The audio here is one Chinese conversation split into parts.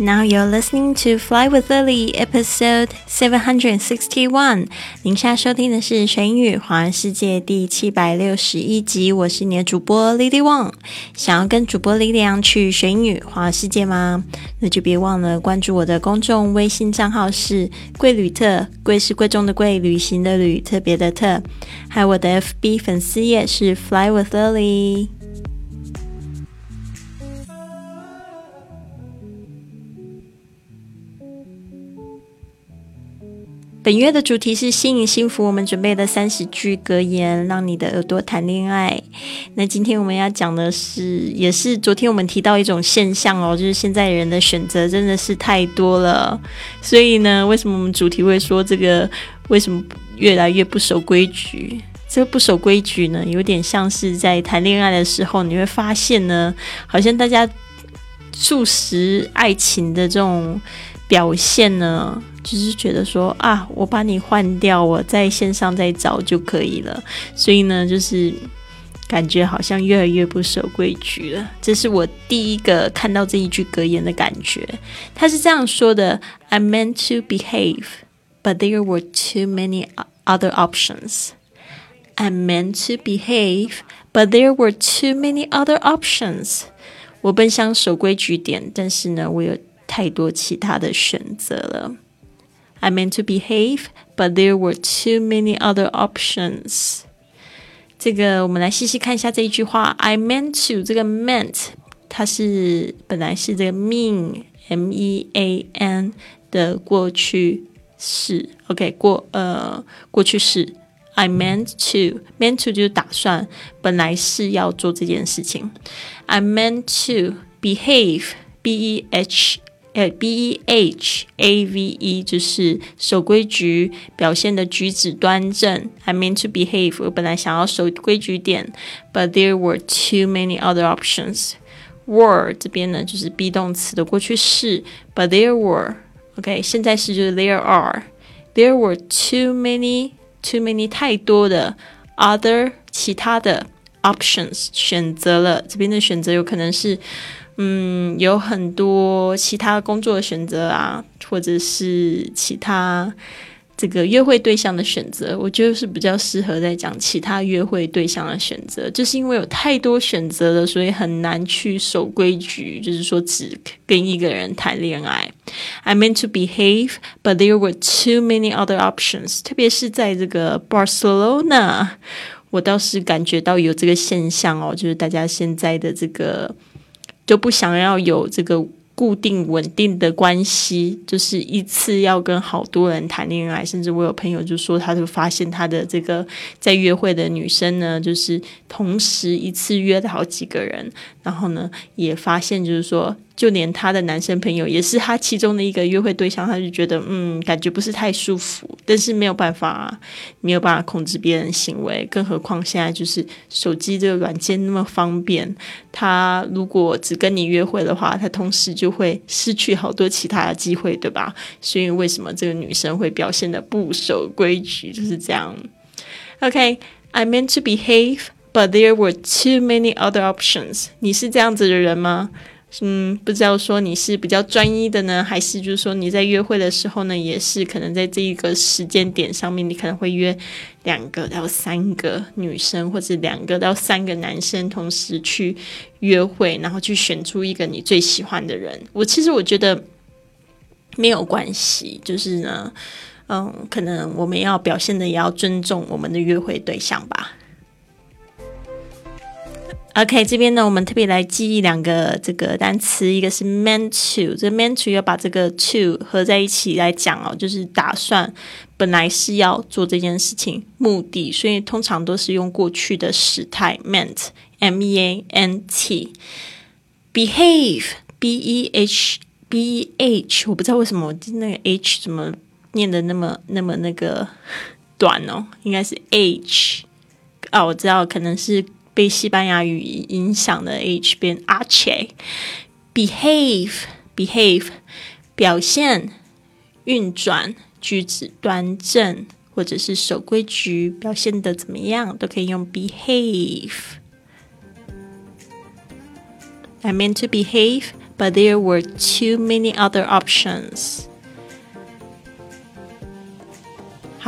Now you're listening to Fly with Lily, episode seven hundred sixty-one。您现在收听的是《学英语华人世界》第七百六十一集。我是你的主播 Lily Wang。想要跟主播 Lily 去学英语华人世界吗？那就别忘了关注我的公众微信账号是“贵旅特”，贵是贵重的贵，旅行的旅，特别的特。还有我的 FB 粉丝页是 Fly with Lily。本月的主题是吸引幸福，我们准备了三十句格言，让你的耳朵谈恋爱。那今天我们要讲的是，也是昨天我们提到一种现象哦，就是现在人的选择真的是太多了。所以呢，为什么我们主题会说这个？为什么越来越不守规矩？这个不守规矩呢，有点像是在谈恋爱的时候，你会发现呢，好像大家素食爱情的这种表现呢。就是觉得说啊，我把你换掉，我在线上再找就可以了。所以呢，就是感觉好像越来越不守规矩了。这是我第一个看到这一句格言的感觉。他是这样说的：“I meant to behave, but there were too many other options. I meant to behave, but there were too many other options.” 我本想守规矩点，但是呢，我有太多其他的选择了。I meant to behave, but there were too many other options. 这个我们来细细看一下这一句话。I meant to 这个 meant 它是本来是这个 mean m e a n 的过去式。OK，过呃过去式。I meant to meant to 就是打算，本来是要做这件事情。I meant to behave b e h B E H A V E 就是守规矩，表现的举止端正。I mean to behave，我本来想要守规矩点，but there were too many other options。Were 这边呢就是 be 动词的过去式，but there were OK，现在式就是 there are。There were too many too many 太多的 other 其他的 options 选择了，这边的选择有可能是。 嗯，有很多其他工作的选择啊，或者是其他这个约会对象的选择，我觉得是比较适合在讲其他约会对象的选择。就是因为有太多选择了，所以很难去守规矩。就是说，只跟一个人谈恋爱。I meant to behave, but there were too many other options。特别是在这个 Barcelona，我倒是感觉到有这个现象哦，就是大家现在的这个。就不想要有这个固定稳定的关系，就是一次要跟好多人谈恋爱，甚至我有朋友就说，他就发现他的这个在约会的女生呢，就是同时一次约了好几个人，然后呢，也发现就是说。就连他的男生朋友也是他其中的一个约会对象，他就觉得嗯，感觉不是太舒服，但是没有办法，没有办法控制别人行为，更何况现在就是手机这个软件那么方便，他如果只跟你约会的话，他同时就会失去好多其他的机会，对吧？所以为什么这个女生会表现的不守规矩，就是这样？OK，I meant to behave, but there were too many other options。你是这样子的人吗？嗯，不知道说你是比较专一的呢，还是就是说你在约会的时候呢，也是可能在这一个时间点上面，你可能会约两个到三个女生，或者两个到三个男生同时去约会，然后去选出一个你最喜欢的人。我其实我觉得没有关系，就是呢，嗯，可能我们要表现的也要尊重我们的约会对象吧。OK，这边呢，我们特别来记忆两个这个单词，一个是 meant to，这 meant to 要把这个 to 合在一起来讲哦，就是打算本来是要做这件事情，目的，所以通常都是用过去的时态 meant，m e a n t，behave，b e h b e h，我不知道为什么我那个 h 怎么念的那么那么那个短哦，应该是 h，啊，我知道可能是。被西班牙语影响的 h 变 arche，behave behave 表现运转举止端正或者是守规矩表现的怎么样都可以用 behave。I meant to behave, but there were too many other options.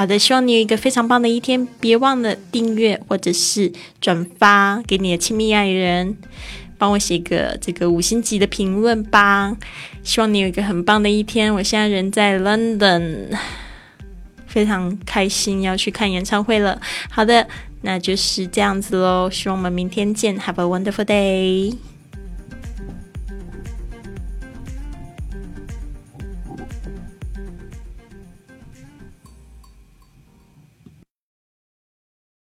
好的，希望你有一个非常棒的一天。别忘了订阅或者是转发给你的亲密爱人，帮我写个这个五星级的评论吧。希望你有一个很棒的一天。我现在人在 London，非常开心要去看演唱会了。好的，那就是这样子喽。希望我们明天见。Have a wonderful day.